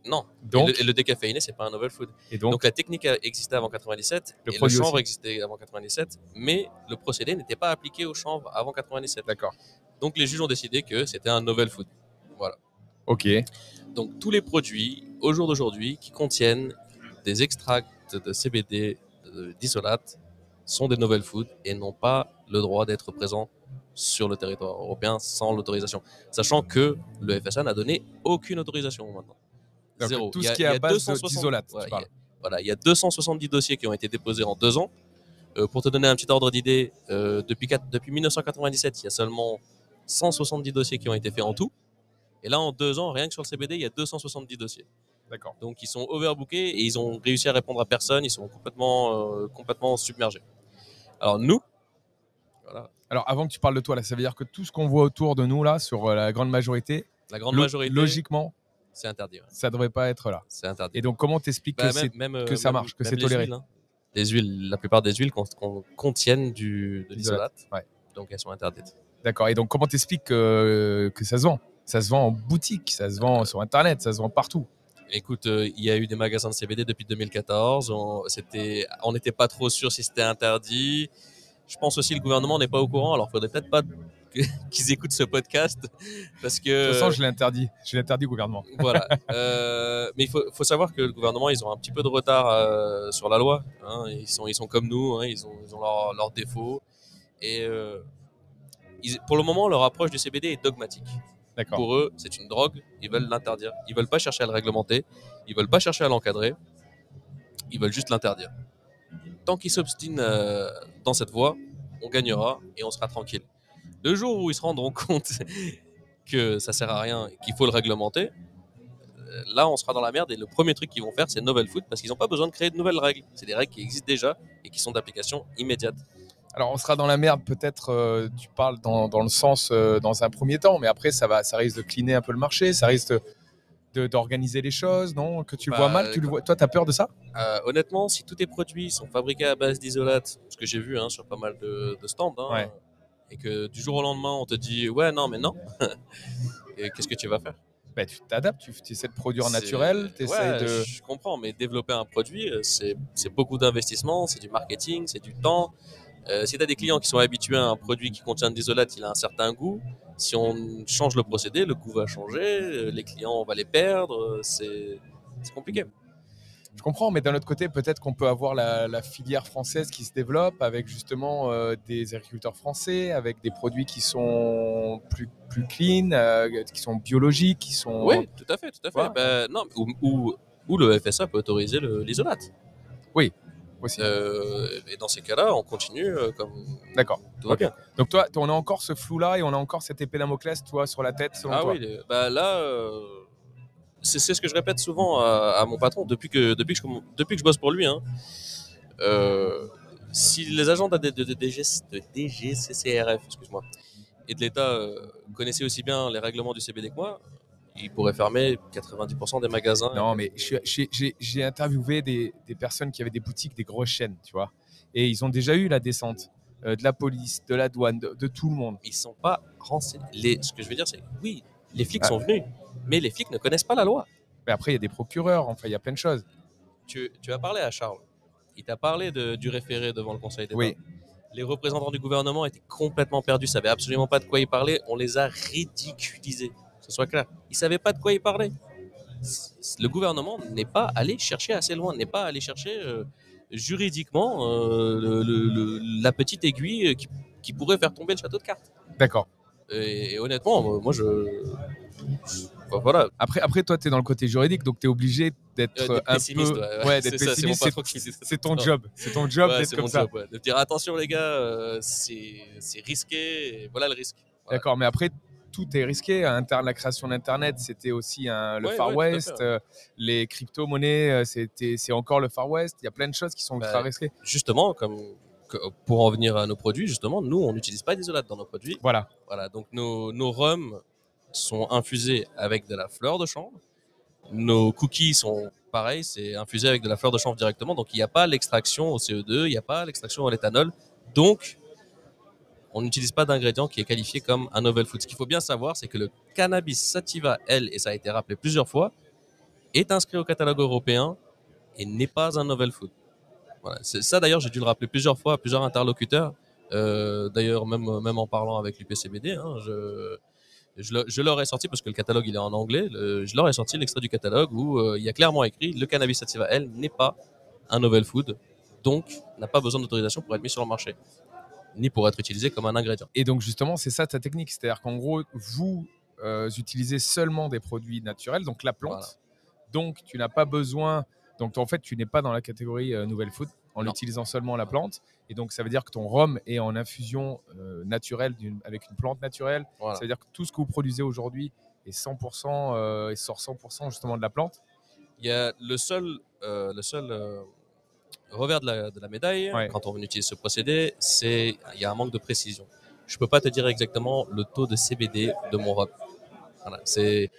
non. Donc, et, le, et le décaféiné, c'est pas un novel food. et donc, Donc, la technique a existé avant 97 Le et le produit chanvre aussi. existait avant 97, mais le procédé n'était pas appliqué au chanvre avant 97. d'accord. Donc les juges ont décidé que c'était un novel food. Voilà. Ok. Donc tous les produits au jour d'aujourd'hui qui contiennent des extracts de CBD, de- d'isolate, sont des novel food et n'ont pas le droit d'être présents sur le territoire européen sans l'autorisation. Sachant que le FSA n'a donné aucune autorisation maintenant. Donc, Zéro. tout Il y ce a- qui est à a base de- 260 d'isolate, voilà, il y a- parles. Voilà, il y a 270 dossiers qui ont été déposés en deux ans. Euh, pour te donner un petit ordre d'idée, euh, depuis, depuis 1997, il y a seulement 170 dossiers qui ont été faits en tout. Et là, en deux ans, rien que sur le CBD, il y a 270 dossiers. D'accord. Donc, ils sont overbookés et ils ont réussi à répondre à personne. Ils sont complètement, euh, complètement submergés. Alors, nous, voilà, Alors, avant que tu parles de toi, là, ça veut dire que tout ce qu'on voit autour de nous, là, sur euh, la grande majorité, la grande majorité, logiquement, c'est interdit. ouais. ça devrait pas être là. C'est interdit. Et donc, comment t'expliques Bah, que même, même, que euh, ça marche, que c'est toléré? huiles, hein. Les huiles, la plupart des huiles con- con- contiennent du, de L'isolate, l'isolate. ouais. Donc, elles sont interdites. D'accord. Et donc, comment t'expliques que, que ça se vend? Ça se vend en boutique, ça se vend sur Internet, ça se vend partout. Écoute, euh, il y a eu des magasins de CBD depuis 2014. On n'était pas trop sûr si c'était interdit. Je pense aussi que le gouvernement n'est pas au courant. Alors, faudrait peut-être pas qu'ils écoutent ce podcast parce que. De toute façon, je l'ai interdit. Je l'ai interdit au gouvernement. voilà. Euh, mais il faut, faut savoir que le gouvernement, ils ont un petit peu de retard euh, sur la loi. hein. Ils sont, ils sont comme nous. hein. Ils ont, ils ont leurs défauts. Et ils- pour le moment, leur approche du CBD est dogmatique. Pour eux, c'est une drogue. Ils veulent l'interdire. Ils veulent pas chercher à le réglementer. Ils veulent pas chercher à l'encadrer. Ils veulent juste l'interdire. Tant qu'ils s'obstinent euh, dans cette voie, on gagnera et on sera tranquille. Le jour où ils se rendront compte que ça sert à rien et qu'il faut le réglementer, euh, là on sera dans la merde et le premier truc qu'ils vont faire c'est novel food parce qu'ils n'ont pas besoin de créer de nouvelles règles. C'est des règles qui existent déjà et qui sont d'application immédiate. Alors, on sera dans la merde, peut-être, euh, tu parles dans, dans le sens, euh, dans un premier temps, mais après, ça, va, ça risque de cleaner un peu le marché, ça risque d'organiser les choses, non? Que tu le Bah, vois mal tu le vois... Toi, tu as peur de ça? Euh, honnêtement, si tous tes produits sont fabriqués à base d'isolate, ce que j'ai vu hein, sur pas mal de, de stands, hein, Ouais. et que du jour au lendemain on te dit ouais non mais non, et qu'est-ce que tu vas faire? Bah, Tu t'adaptes, tu, essaies de produire naturel, tu essaies Ouais, de. Je comprends, mais développer un produit, c'est c'est beaucoup d'investissement, c'est du marketing, c'est du temps. Euh, si tu as des clients qui sont habitués à un produit qui contient de l'isolate, il a un certain goût. Si on change le procédé, le goût va changer, euh, les clients, on va les perdre. euh, C'est compliqué. Je comprends, mais d'un autre côté, peut-être qu'on peut avoir la, la filière française qui se développe avec justement euh, des agriculteurs français, avec des produits qui sont plus, plus clean, euh, qui sont biologiques, qui sont. Oui, tout à fait, tout à fait. Ouais. Ben, non, ou, ou, ou le FSA peut autoriser l'isolate. aussi. Euh, et dans ces cas-là, on continue euh, comme D'accord. tout va Ok. bien. Donc toi, on a encore ce flou-là et on a encore cette épée Damoclès, toi, sur la tête, selon Ah toi. oui, les- bah là, euh, c'est ce que je répète souvent à, à mon patron depuis que, depuis que, je, comm- depuis que je bosse pour lui. Hein. euh, si les agents de, de, de, DG, de DGCCRF, excuse-moi, et de l'État euh, connaissaient aussi bien les règlements du CBD que moi, ils pourraient fermer 90% des magasins. Non, mais j'ai- interviewé des, des personnes qui avaient des boutiques, des grosses chaînes, tu vois. Et ils ont déjà eu la descente euh, de la police, de la douane, de, de tout le monde. Ils sont pas renseignés. Les, ce que je veux dire, c'est oui, les flics Ah. sont venus, mais les flics ne connaissent pas la loi. Mais après, il y a des procureurs, enfin, il y a plein de choses. Tu, tu as parlé à Charles. Il t'a parlé de- du référé devant le Conseil d'État. Oui. Les représentants du gouvernement étaient complètement perdus, ne savaient absolument pas de quoi ils parlaient. On les a ridiculisés, ce soit clair. Ils savaient pas de quoi ils parlaient. Le gouvernement n'est pas allé chercher assez loin, n'est pas allé chercher euh, juridiquement euh, le- le- le- la petite aiguille qui, qui pourrait faire tomber le château de cartes. D'accord. Et, et honnêtement, moi je. Enfin, voilà, Après, après, toi, tu es dans le côté juridique, donc tu es obligé d'être Euh, un pessimiste, peu. ouais, ouais. d'être C'est pessimiste. ton job. C'est ton job Ouais, d'être comme ça. job, ouais. De dire attention les gars, euh, c'est c'est risqué, et voilà le risque. Voilà. D'accord, mais après, tout est risqué. La création d'Internet, c'était aussi un- le Ouais, Far ouais, West. euh, les crypto-monnaies, euh, c'est encore le Far West. Il y a plein de choses qui sont Bah, ultra risquées. Justement, comme pour en venir à nos produits, justement, nous on n'utilise pas d'isolate dans nos produits. Voilà. Voilà, donc nos, nos rums sont infusés avec de la fleur de chanvre. Nos cookies sont pareil, c'est infusé avec de la fleur de chanvre directement. Donc il n'y a pas l'extraction au CO2, il n'y a pas l'extraction à l'éthanol. Donc on n'utilise pas d'ingrédient qui est qualifié comme un novel food. Ce qu'il faut bien savoir, c'est que le cannabis sativa, elle, et ça a été rappelé plusieurs fois, est inscrit au catalogue européen et n'est pas un novel food. Voilà. Ça d'ailleurs, j'ai dû le rappeler plusieurs fois à plusieurs interlocuteurs. Euh, d'ailleurs, même, en parlant avec l'UPCBD, hein, je, je, le- je leur ai sorti, parce que le catalogue il est en anglais, je leur ai sorti l'extrait du catalogue où euh, il y a clairement écrit le cannabis sativa, elle, n'est pas un novel food, donc n'a pas besoin d'autorisation pour être mis sur le marché, ni pour être utilisé comme un ingrédient. Et donc, justement, c'est ça ta technique. C'est-à-dire qu'en gros, vous euh, utilisez seulement des produits naturels, donc la plante. Voilà. Donc, tu n'as pas besoin. Donc, en fait, tu n'es pas dans la catégorie euh, nouvelle food en Non. utilisant seulement la plante. Et donc, ça veut dire que ton rhum est en infusion euh, naturelle avec une plante naturelle. Voilà. Ça veut dire que tout ce que vous produisez aujourd'hui est 100% euh, et sort 100% justement de la plante. Il y a le seul, euh, le seul revers de la, de la médaille Ouais. quand on utilise ce procédé, c'est il y a un manque de précision. Je peux pas te dire exactement le taux de CBD de mon rhum. Voilà, c'est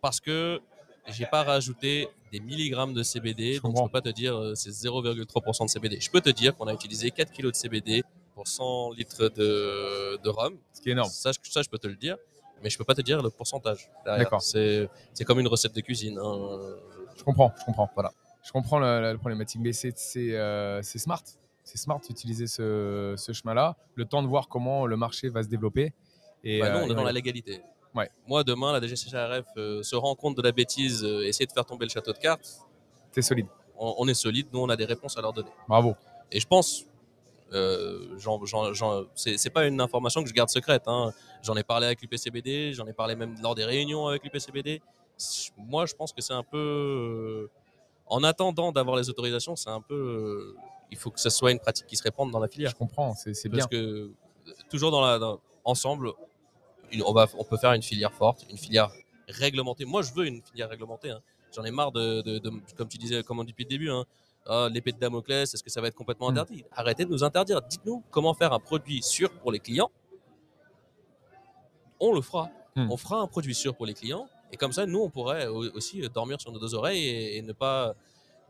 parce que j'ai pas rajouté des milligrammes de CBD, Je donc je comprends. peux pas te dire euh, c'est 0,3% de CBD. Je peux te dire qu'on a utilisé 4 kg de CBD pour 100 litres de, de rhum. Ce qui est énorme. Ça, je- ça, je peux te le dire, mais je peux pas te dire le pourcentage. D'accord. C'est c'est comme une recette de cuisine. hein. Je comprends, je comprends. Voilà. Je comprends la, la problématique, mais c'est euh, c'est smart. C'est smart d'utiliser ce, ce chemin-là, le temps de voir comment le marché va se développer. Et, Bah, nous, euh, on est dans la légalité. Ouais. Moi, demain, la DGCCRF euh, se rend compte de la bêtise, euh, essaie de faire tomber le château de cartes. T'es solide. On, on est solide, nous, on a des réponses à leur donner. Bravo. Et je pense, euh, c'est c'est pas une information que je garde secrète. hein. J'en ai parlé avec l'UPCBD, j'en ai parlé même lors des réunions avec l'UPCBD. Moi, je pense que c'est un peu. En attendant d'avoir les autorisations, c'est un peu. euh, il faut que ce soit une pratique qui se répande dans la filière. Je comprends, c'est bien. Parce que euh, toujours dans la, dans- ensemble, on, va, on peut faire une filière forte, une filière réglementée. Moi, je veux une filière réglementée. hein. J'en ai marre de, de- de- comme tu disais, comme on dit depuis le début, hein, Ah, l'épée de Damoclès, est-ce que ça va être complètement Mm. interdit? Arrêtez de nous interdire. Dites-nous comment faire un produit sûr pour les clients. On le fera. Mm. On fera un produit sûr pour les clients. Et comme ça, nous, on pourrait au- aussi dormir sur nos deux oreilles et, et ne pas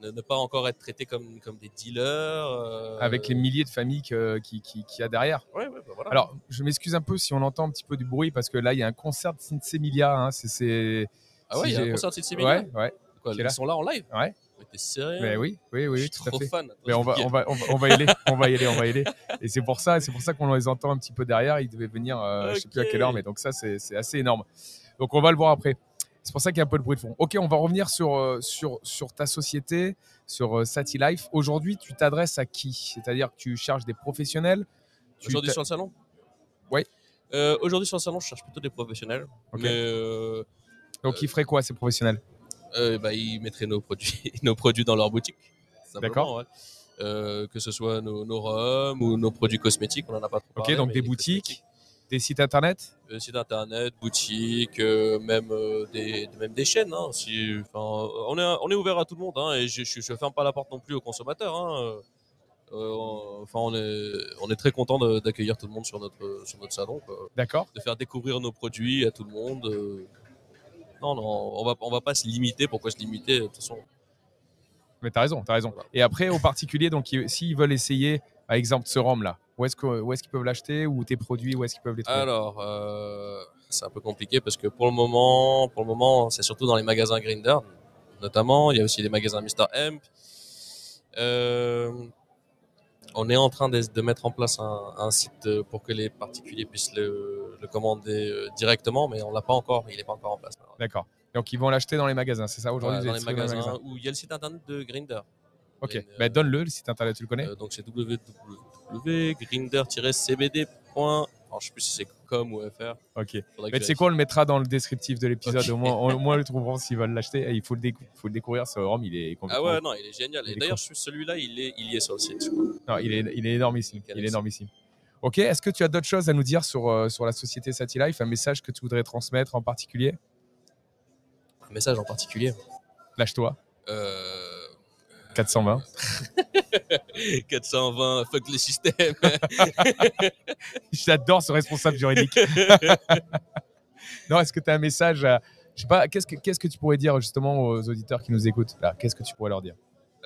ne, ne pas encore être traités comme, comme des dealers. euh, Avec les milliers de familles que- qui- qui- qu'il y a derrière. Ouais, ouais, bah voilà. Alors, je m'excuse un peu si on entend un petit peu du bruit parce que là, il y a un concert de Semilia. Hein, c'est-. Ah ouais, il y a un concert de Sylvie Ouais, ouais. Quoi, Qui est ils là sont là en live Ouais. T'es sérieux Mais oui, oui, oui, Je suis tout à trop fait. fan. Mais on va, on va, on va, on va y aller, on va y aller, on va y aller. Et c'est pour ça, c'est pour ça qu'on les entend un petit peu derrière. Ils devaient venir, euh, je sais plus à quelle heure, mais donc ça, c'est c'est assez énorme. Donc on va le voir après. C'est pour ça qu'il y a un peu de bruit de fond. Ok, on va revenir sur, euh, sur, sur ta société, sur euh, Sati Life. Aujourd'hui, tu t'adresses à qui? C'est-à-dire que tu cherches des professionnels Aujourd'hui sur le salon? Ouais. Euh, Aujourd'hui sur le salon, je cherche plutôt des professionnels. Ok. Mais euh, Donc, ils feraient quoi, ces professionnels? euh, bah, ils mettraient nos produits, nos produits dans leur boutique. D'accord. ouais. Euh, que ce soit nos, nos rhums ou nos produits cosmétiques, on en a pas trop Ok, parlé, donc des boutiques. Des sites internet? Euh, site internet, boutique, euh, même, euh, des, même des chaînes. hein, si, on, est, on est ouvert à tout le monde hein, et je ne ferme pas la porte non plus aux consommateurs. hein, euh, on- Enfin, on est, on est très content d'accueillir tout le monde sur notre, sur notre salon. D'accord. de faire découvrir nos produits à tout le monde. Non, non, on va, on va pas se limiter. Pourquoi se limiter De toute façon, Mais t'as raison, t'as raison. Voilà. Et après, aux particuliers, donc ils- s'ils veulent essayer, par exemple, ce rhum là, où est-ce que- où est-ce qu'ils peuvent l'acheter? Ou tes produits, où est-ce qu'ils peuvent les trouver? Alors, euh, c'est un peu compliqué parce que pour le moment, pour le moment, c'est surtout dans les magasins Grinder, notamment. Il y a aussi les magasins Mr. Hemp. Euh, on est en train de, de mettre en place un, un site pour que les particuliers puissent le, le commander euh, directement, mais on l'a pas encore. Il est pas encore en place. D'accord. Donc ils vont l'acheter dans les magasins, c'est ça aujourd'hui Voilà, dans les magasins où il y a le site internet de Grinder. Ok, Grinder. bah, donne-le, le site internet, tu le connais? Euh, donc c'est www.grinder-cbd. Alors, je sais plus si c'est com ou fr. Ok. Faudrait Mais tu sais quoi, on le mettra dans le descriptif de l'épisode, Ok. au, moins, au moins ils le trouveront s'ils veulent l'acheter. Et il faut le, décou- faut le découvrir, ce rhum, il est. Ah ouais, non, il est génial. Il Et d'ailleurs, celui-là, il est, il y est sur le site. Non, il est, il est énormissime. Il est énormissime. Ok, est-ce que tu as d'autres choses à nous dire sur, euh, sur la société Satilife? Un message que tu voudrais transmettre en particulier? Un message en particulier. Lâche-toi. Euh... 420. 420, fuck le système. J'adore ce responsable juridique. non, est-ce que tu as un message à- Je sais pas, qu'est-ce que, qu'est-ce que tu pourrais dire justement aux auditeurs qui nous écoutent là? Qu'est-ce que tu pourrais leur dire?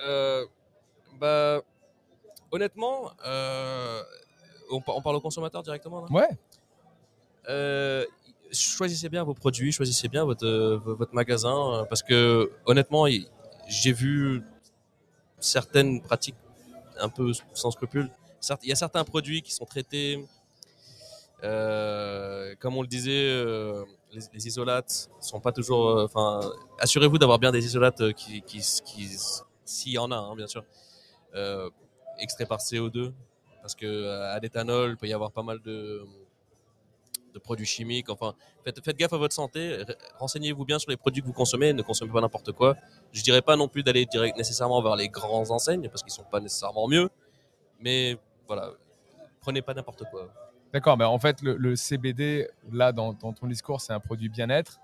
Euh, bah, honnêtement, euh, on, par- on parle aux consommateurs directement là Ouais, Euh, choisissez bien vos produits, choisissez bien votre, votre magasin, parce que honnêtement, j'ai vu certaines pratiques un peu sans scrupules. Certes, Il y a certains produits qui sont traités, euh, comme on le disait, euh, les, les isolates sont pas toujours. euh, Enfin, assurez-vous d'avoir bien des isolates qui, qui, qui s'il y en a, hein, bien sûr, extraits par CO2, parce que à l'éthanol, il peut y avoir pas mal de de produits chimiques. Enfin, faites, faites gaffe à votre santé. re- Renseignez-vous bien sur les produits que vous consommez. Ne consommez pas n'importe quoi. Je dirais pas non plus d'aller direct nécessairement vers les grands enseignes parce qu'ils sont pas nécessairement mieux. Mais voilà, prenez pas n'importe quoi. d'accord. Mais en fait, le, le CBD, là, dans, dans ton discours, c'est un produit bien-être.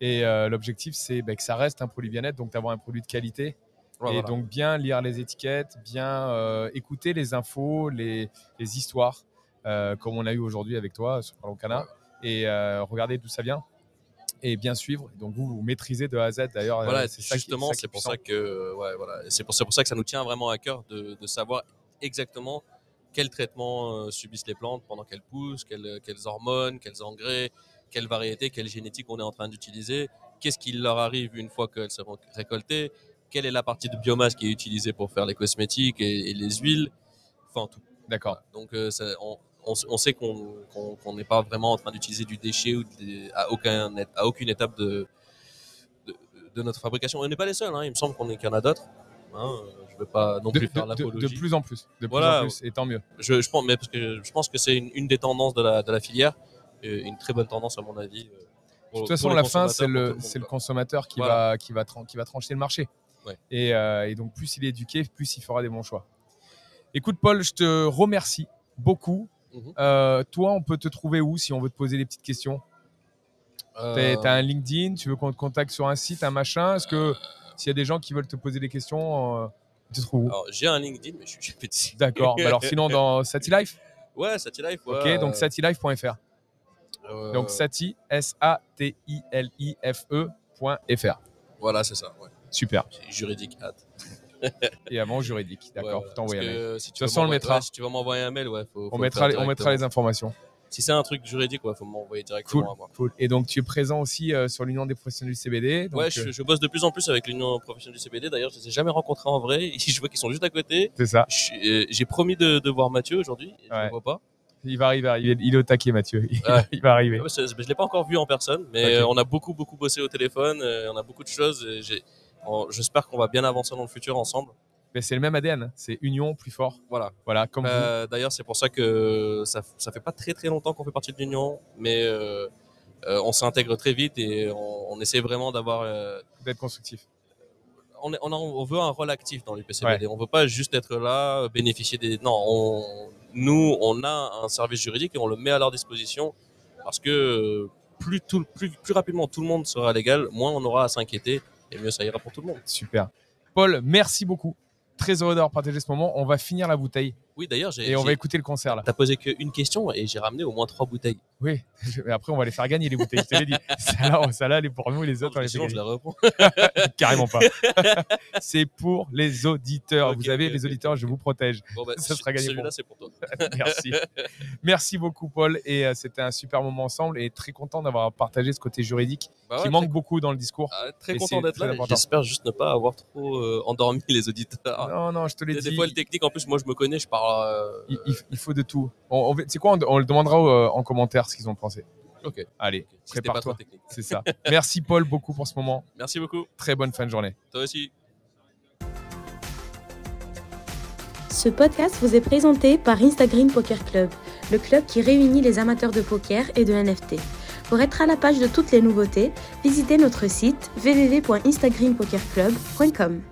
Et euh, l'objectif, c'est bah, que ça reste un produit bien-être, donc d'avoir un produit de qualité. Ouais, et voilà. donc bien lire les étiquettes, bien euh, écouter les infos, les, les histoires, comme on a eu aujourd'hui avec toi sur Parlons Cana, et euh, regarder d'où ça vient, et bien suivre. Donc vous, vous maîtrisez de A à Z d'ailleurs. voilà, euh, c'est justement, c'est pour ça que, ouais, voilà, c'est pour, ça que ça nous tient vraiment à cœur de, de savoir exactement quel traitement euh, subissent les plantes pendant qu'elles poussent, quelles, quelles hormones, quels engrais, quelle variété, quelle génétique on est en train d'utiliser, qu'est-ce qui leur arrive une fois qu'elles seront récoltées, quelle est la partie de biomasse qui est utilisée pour faire les cosmétiques et, et les huiles, enfin tout. D'accord. Donc euh, ça- on, on, on sait qu'on n'est pas vraiment en train d'utiliser du déchet ou des- à, aucun, à aucune étape de, de, de notre fabrication. On n'est pas les seuls, hein, il me semble qu'il y en a d'autres. Hein, je ne veux pas non plus faire de- de- l'apologie. de plus en plus, de plus Voilà. en plus, et tant mieux. Je, je pense, mais parce que je pense que c'est une, une des tendances de la, de la filière, une très bonne tendance à mon avis. euh, pour- De toute façon, la fin, c'est le, consommateur qui, Voilà. va, qui, va tran- qui va trancher le marché. Ouais. Et, euh, et donc, plus il est éduqué, plus il fera des bons choix. Écoute, Paul, je te remercie beaucoup. Mhm. Euh, toi, on peut te trouver où si on veut te poser des petites questions? Euh, Tu as un LinkedIn, tu veux qu'on te contacte sur un site, un machin? Est-ce que s'il y a des gens qui veulent te poser des questions, euh, tu te trouves où? J'ai un LinkedIn, mais je suis dessus. D'accord. Bah alors, sinon, dans Satilife Ouais, Satilife. Ouais, Ok, donc euh, satilife.fr. euh, Donc, sati, S-A-T-I-L-I-F-E.fr. Voilà, c'est ça. Ouais. Super. Juridique hâte. Et avant, juridique. D'accord, Ouais, faut t'envoyer un parce mail. que si tu toute façon, on le mettra. ouais, si tu veux m'envoyer un mail, ouais, faut, faut On mettra, les, on mettra les informations. Si c'est un truc juridique, ouais, faut m'envoyer directement Cool, à moi. cool. Et donc, tu es présent aussi euh, sur l'Union des professionnels du CBD. donc, ouais, euh, je, je bosse de plus en plus avec l'Union professionnelle du CBD. D'ailleurs, je les ai jamais rencontrés en vrai. Ici, je vois qu'ils sont juste à côté. c'est ça. Euh, J'ai promis de, de voir Mathieu aujourd'hui. et Je Ouais. le vois pas. Il va arriver. Il est, il est au taquet, Mathieu. Il, Ouais. il va arriver. Ah ouais, je l'ai pas encore vu en personne, mais euh, on a beaucoup, beaucoup bossé au téléphone. euh, on a beaucoup de choses. et j'ai- J'espère qu'on va bien avancer dans le futur ensemble. Mais c'est le même ADN. C'est union plus fort. Voilà. Voilà, comme. Euh, D'ailleurs, c'est pour ça que ça, ça fait pas très très longtemps qu'on fait partie de l'Union, mais euh, euh, on s'intègre très vite et on, on essaie vraiment d'avoir. D'être constructif. on, est- on, a- on veut un rôle actif dans l'UPCBD. On veut pas juste être là, bénéficier des. Non, on- nous, on a un service juridique et on le met à leur disposition parce que plus, tout, plus, plus rapidement tout le monde sera légal, moins on aura à s'inquiéter et mieux ça ira pour tout le monde. Super. Paul, merci beaucoup. très heureux d'avoir partagé ce moment. On va finir la bouteille Oui, d'ailleurs, j'ai. et on va écouter le concert là. T'as posé qu'une question et j'ai ramené au moins trois bouteilles. Oui, mais après on va les faire gagner les bouteilles, je te l'ai dit. Celle-là, celle-là, elle est pour nous et les autres, on les fait Sinon, je la reprends. Carrément pas. C'est pour les auditeurs. Vous avez les auditeurs, je vous protège. Bon, bah, Ça sera gagné Celui-là, c'est pour toi. Merci. Merci beaucoup, Paul. Et euh, c'était un super moment ensemble et très content d'avoir partagé ce côté juridique Bah qui manque beaucoup dans le discours. Ah, très content d'être là. J'espère juste ne pas avoir trop euh, endormi les auditeurs. Non, non, je te l'ai Des, des dit. fois, le technique, en plus, moi, je me connais, je parle. Euh, il, il- il faut de tout. On, on, c'est quoi on, on le demandera euh, en commentaire ce qu'ils ont pensé. Ok. Allez, ok, si c'était pas trop prépare-toi. C'est ça. Merci, Paul, beaucoup pour ce moment. Merci beaucoup. Très bonne fin de journée. Toi aussi. Ce podcast vous est présenté par Instagram Poker Club, le club qui réunit les amateurs de poker et de NFT. Pour être à la page de toutes les nouveautés, visitez notre site www.instagrampokerclub.com.